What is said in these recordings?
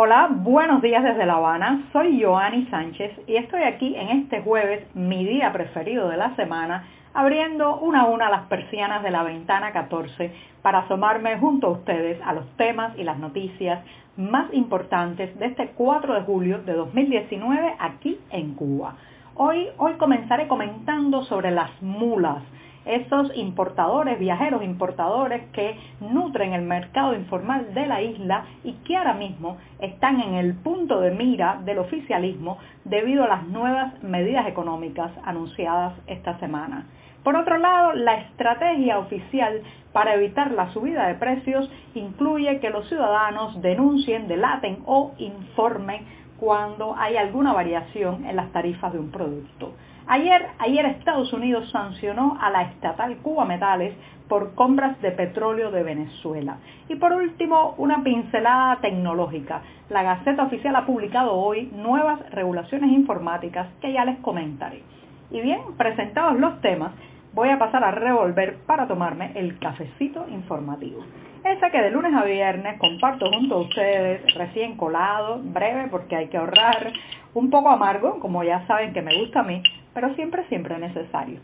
Hola, buenos días desde La Habana. Soy Joanny Sánchez y estoy aquí en este jueves, mi día preferido de la semana, abriendo una a una las persianas de la ventana 14 para asomarme junto a ustedes a los temas y las noticias más importantes de este 4 de julio de 2019 aquí en Cuba. Hoy, hoy comenzaré comentando sobre las mulas esos importadores, viajeros importadores que nutren el mercado informal de la isla y que ahora mismo están en el punto de mira del oficialismo debido a las nuevas medidas económicas anunciadas esta semana. Por otro lado, la estrategia oficial para evitar la subida de precios incluye que los ciudadanos denuncien, delaten o informen cuando hay alguna variación en las tarifas de un producto. Ayer, ayer Estados Unidos sancionó a la estatal Cuba Metales por compras de petróleo de Venezuela. Y por último, una pincelada tecnológica. La Gaceta Oficial ha publicado hoy nuevas regulaciones informáticas que ya les comentaré. Y bien, presentados los temas, voy a pasar a revolver para tomarme el cafecito informativo. Ese que de lunes a viernes comparto junto a ustedes, recién colado, breve porque hay que ahorrar, un poco amargo, como ya saben que me gusta a mí, pero siempre, siempre necesario.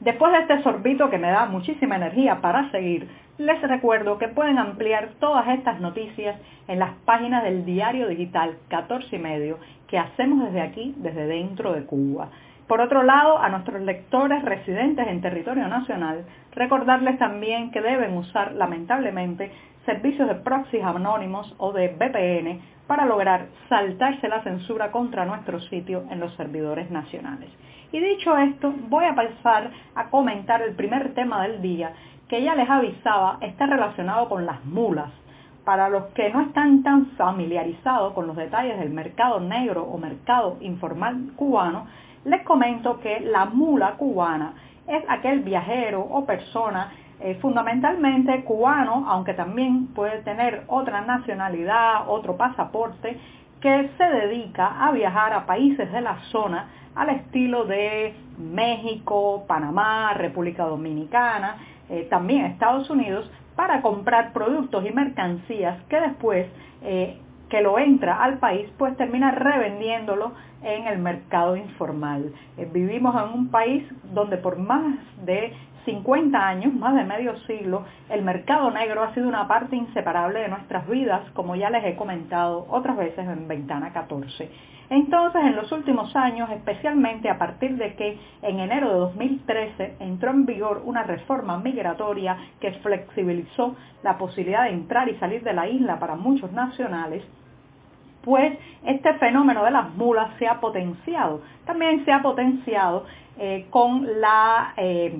Después de este sorbito que me da muchísima energía para seguir, les recuerdo que pueden ampliar todas estas noticias en las páginas del diario digital 14 y medio que hacemos desde aquí, desde dentro de Cuba. Por otro lado, a nuestros lectores residentes en territorio nacional, recordarles también que deben usar lamentablemente servicios de proxies anónimos o de VPN para lograr saltarse la censura contra nuestro sitio en los servidores nacionales. Y dicho esto, voy a pasar a comentar el primer tema del día, que ya les avisaba está relacionado con las mulas. Para los que no están tan familiarizados con los detalles del mercado negro o mercado informal cubano, les comento que la mula cubana es aquel viajero o persona eh, fundamentalmente cubano, aunque también puede tener otra nacionalidad, otro pasaporte, que se dedica a viajar a países de la zona al estilo de México, Panamá, República Dominicana, eh, también Estados Unidos, para comprar productos y mercancías que después eh, que lo entra al país, pues termina revendiéndolo en el mercado informal. vivimos en un país donde por más de 50 años, más de medio siglo, el mercado negro ha sido una parte inseparable de nuestras vidas, como ya les he comentado otras veces en Ventana 14. Entonces, en los últimos años, especialmente a partir de que en enero de 2013 entró en vigor una reforma migratoria que flexibilizó la posibilidad de entrar y salir de la isla para muchos nacionales, pues este fenómeno de las mulas se ha potenciado. También se ha potenciado eh, con la eh,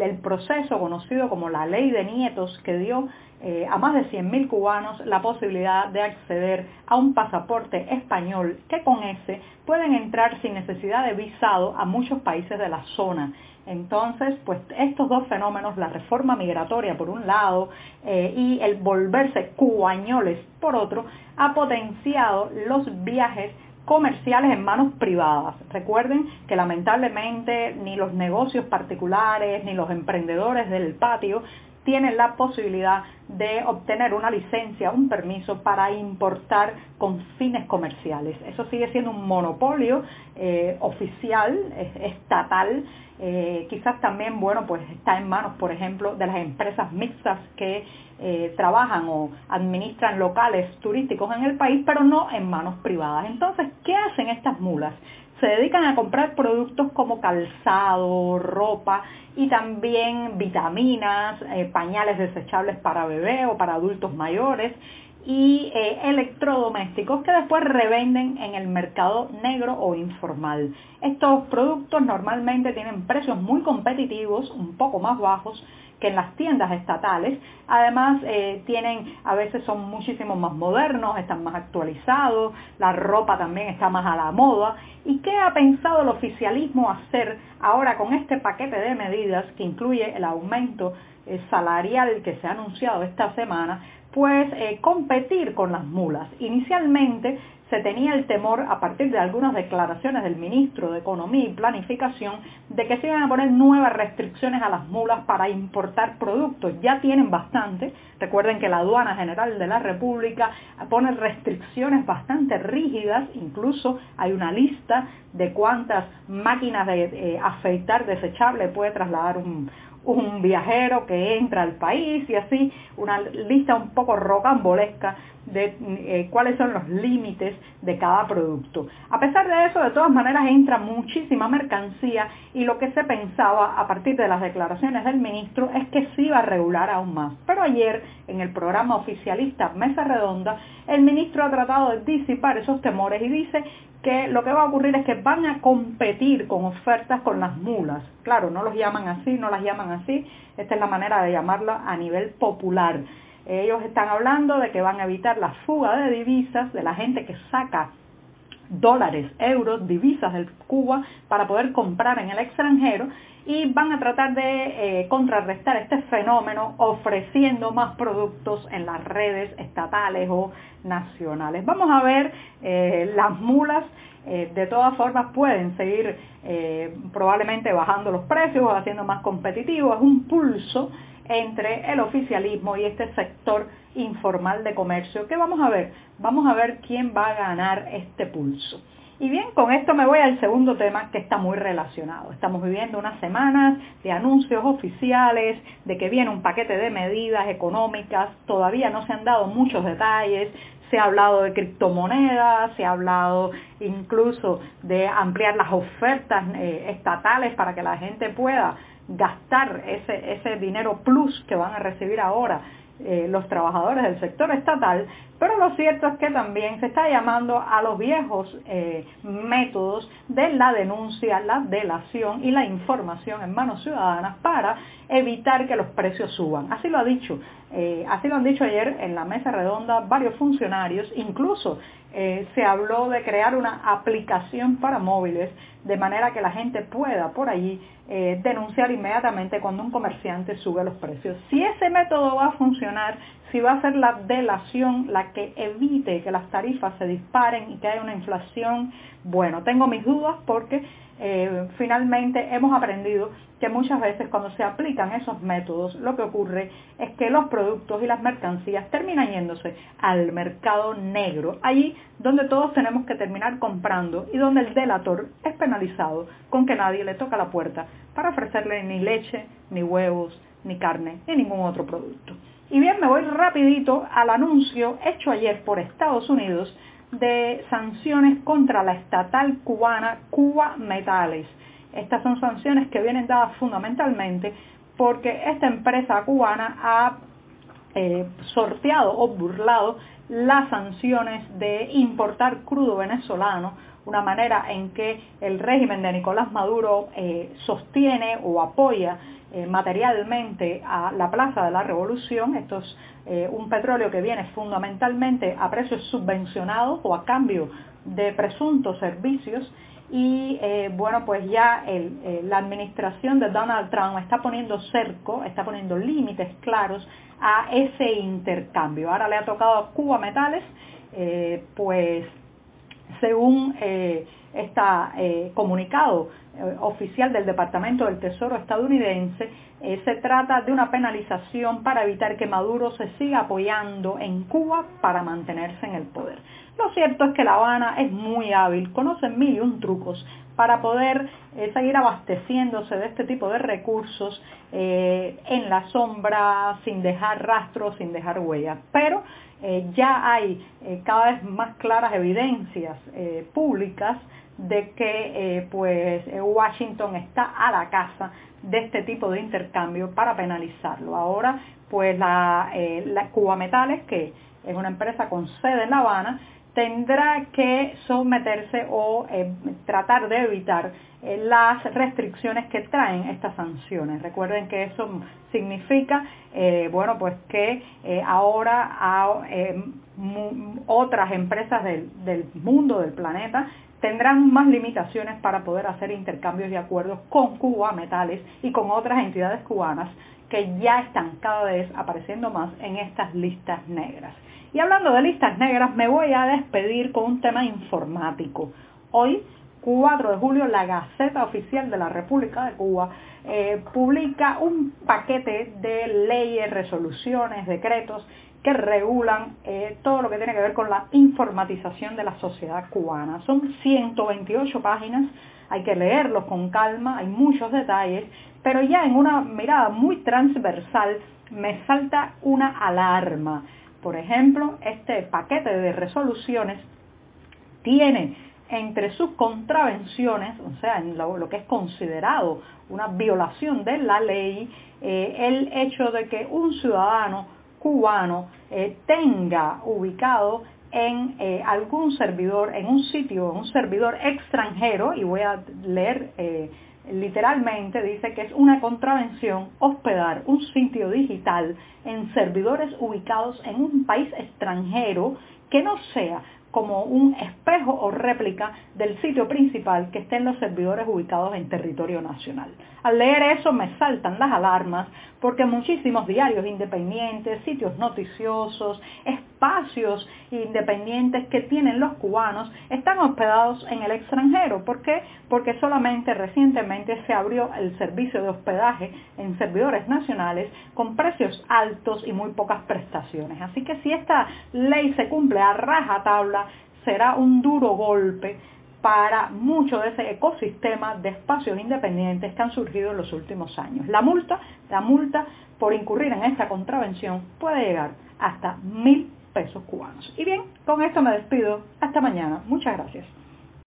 el proceso conocido como la ley de nietos que dio eh, a más de 100.000 cubanos la posibilidad de acceder a un pasaporte español que con ese pueden entrar sin necesidad de visado a muchos países de la zona. Entonces, pues estos dos fenómenos, la reforma migratoria por un lado eh, y el volverse cubañoles por otro, ha potenciado los viajes comerciales en manos privadas. Recuerden que lamentablemente ni los negocios particulares ni los emprendedores del patio tienen la posibilidad de obtener una licencia, un permiso para importar con fines comerciales. Eso sigue siendo un monopolio eh, oficial, estatal, eh, quizás también, bueno, pues está en manos, por ejemplo, de las empresas mixtas que eh, trabajan o administran locales turísticos en el país, pero no en manos privadas. Entonces, ¿qué hacen estas mulas? Se dedican a comprar productos como calzado, ropa y también vitaminas, eh, pañales desechables para bebé o para adultos mayores y eh, electrodomésticos que después revenden en el mercado negro o informal. Estos productos normalmente tienen precios muy competitivos, un poco más bajos, que en las tiendas estatales. Además, eh, tienen, a veces son muchísimo más modernos, están más actualizados, la ropa también está más a la moda. ¿Y qué ha pensado el oficialismo hacer ahora con este paquete de medidas que incluye el aumento eh, salarial que se ha anunciado esta semana pues competir con las mulas. Inicialmente se tenía el temor, a partir de algunas declaraciones del ministro de Economía y Planificación, de que se iban a poner nuevas restricciones a las mulas para importar productos. Ya tienen bastante. Recuerden que la aduana general de la República pone restricciones bastante rígidas, incluso hay una lista de cuántas máquinas de eh, afeitar desechable puede trasladar un, un viajero que entra al país y así una lista un poco rocambolesca de eh, cuáles son los límites de cada producto. A pesar de eso, de todas maneras entra muchísima mercancía y lo que se pensaba a partir de las declaraciones del ministro es que sí iba a regular aún más. Pero ayer, en el programa oficialista Mesa Redonda, el ministro ha tratado de disipar esos temores y dice que lo que va a ocurrir es que van a competir con ofertas con las mulas. Claro, no los llaman así, no las llaman así, esta es la manera de llamarlo a nivel popular ellos están hablando de que van a evitar la fuga de divisas de la gente que saca dólares, euros, divisas del Cuba para poder comprar en el extranjero y van a tratar de eh, contrarrestar este fenómeno ofreciendo más productos en las redes estatales o nacionales. Vamos a ver, eh, las mulas eh, de todas formas pueden seguir probablemente bajando los precios o haciendo más competitivos, es un pulso entre el oficialismo y este sector informal de comercio. ¿Qué vamos a ver? Vamos a ver quién va a ganar este pulso. Y bien, con esto me voy al segundo tema que está muy relacionado. Estamos viviendo unas semanas de anuncios oficiales, de que viene un paquete de medidas económicas, todavía no se han dado muchos detalles, se ha hablado de criptomonedas, se ha hablado incluso de ampliar las ofertas eh, estatales para que la gente pueda gastar ese, ese dinero plus que van a recibir ahora eh, los trabajadores del sector estatal, pero lo cierto es que también se está llamando a los viejos eh, métodos de la denuncia, la delación y la información en manos ciudadanas para evitar que los precios suban. Así lo ha dicho, eh, así lo han dicho ayer en la mesa redonda varios funcionarios, incluso se habló de crear una aplicación para móviles de manera que la gente pueda por allí eh, denunciar inmediatamente cuando un comerciante sube los precios. Si ese método va a funcionar, si va a ser la delación la que evite que las tarifas se disparen y que haya una inflación, bueno, tengo mis dudas porque eh, finalmente hemos aprendido que muchas veces cuando se aplican esos métodos lo que ocurre es que los productos y las mercancías terminan yéndose al mercado negro, allí donde todos tenemos que terminar comprando y donde el delator es penalizado con que nadie le toca la puerta para ofrecerle ni leche, ni huevos, ni carne, ni ningún otro producto. Y bien, me voy rapidito al anuncio hecho ayer por Estados Unidos de sanciones contra la estatal cubana Cuba Metales. Estas son sanciones que vienen dadas fundamentalmente porque esta empresa cubana ha eh, sorteado o burlado las sanciones de importar crudo venezolano, una manera en que el régimen de Nicolás Maduro eh, sostiene o apoya eh, materialmente a la Plaza de la Revolución. Esto es eh, un petróleo que viene fundamentalmente a precios subvencionados o a cambio de presuntos servicios. Y eh, bueno, pues ya la administración de Donald Trump está poniendo cerco, está poniendo límites claros a ese intercambio. Ahora le ha tocado a Cuba Metales, pues según está comunicado eh, oficial del Departamento del Tesoro estadounidense, se trata de una penalización para evitar que Maduro se siga apoyando en Cuba para mantenerse en el poder. Lo cierto es que La Habana es muy hábil, conoce mil y un trucos para poder eh, seguir abasteciéndose de este tipo de recursos en la sombra, sin dejar rastros, sin dejar huellas. Pero ya hay cada vez más claras evidencias públicas de que eh, pues eh, Washington está a la casa de este tipo de intercambio para penalizarlo. Ahora pues eh, la Cuba Metales, que es una empresa con sede en La Habana, tendrá que someterse o tratar de evitar las restricciones que traen estas sanciones. Recuerden que eso significa, bueno, pues que ahora otras empresas del, del, mundo, del planeta, tendrán más limitaciones para poder hacer intercambios y acuerdos con Cuba Metales y con otras entidades cubanas que ya están cada vez apareciendo más en estas listas negras. Y hablando de listas negras, me voy a despedir con un tema informático. Hoy 4 de julio, la Gaceta Oficial de la República de Cuba eh, publica un paquete de leyes, resoluciones, decretos que regulan eh, todo lo que tiene que ver con la informatización de la sociedad cubana. Son 128 páginas, hay que leerlos con calma, hay muchos detalles, pero ya en una mirada muy transversal me salta una alarma. Por ejemplo, este paquete de resoluciones tiene entre sus contravenciones, o sea, en lo, que es considerado una violación de la ley, eh, el hecho de que un ciudadano cubano eh, tenga ubicado en eh, algún servidor, en un sitio, en un servidor extranjero, y voy a leer literalmente, dice que es una contravención hospedar un sitio digital en servidores ubicados en un país extranjero que no sea como un espejo o réplica del sitio principal que esté en los servidores ubicados en territorio nacional. Al leer eso me saltan las alarmas porque muchísimos diarios independientes, sitios noticiosos, espacios independientes que tienen los cubanos están hospedados en el extranjero. ¿Por qué? Porque solamente recientemente se abrió el servicio de hospedaje en servidores nacionales con precios altos y muy pocas prestaciones. Así que si esta ley se cumple a raja será un duro golpe para mucho de ese ecosistema de espacios independientes que han surgido en los últimos años. La multa, la multa por incurrir en esta contravención puede llegar hasta mil pesos cubanos. Y bien, con esto me despido. Hasta mañana. Muchas gracias.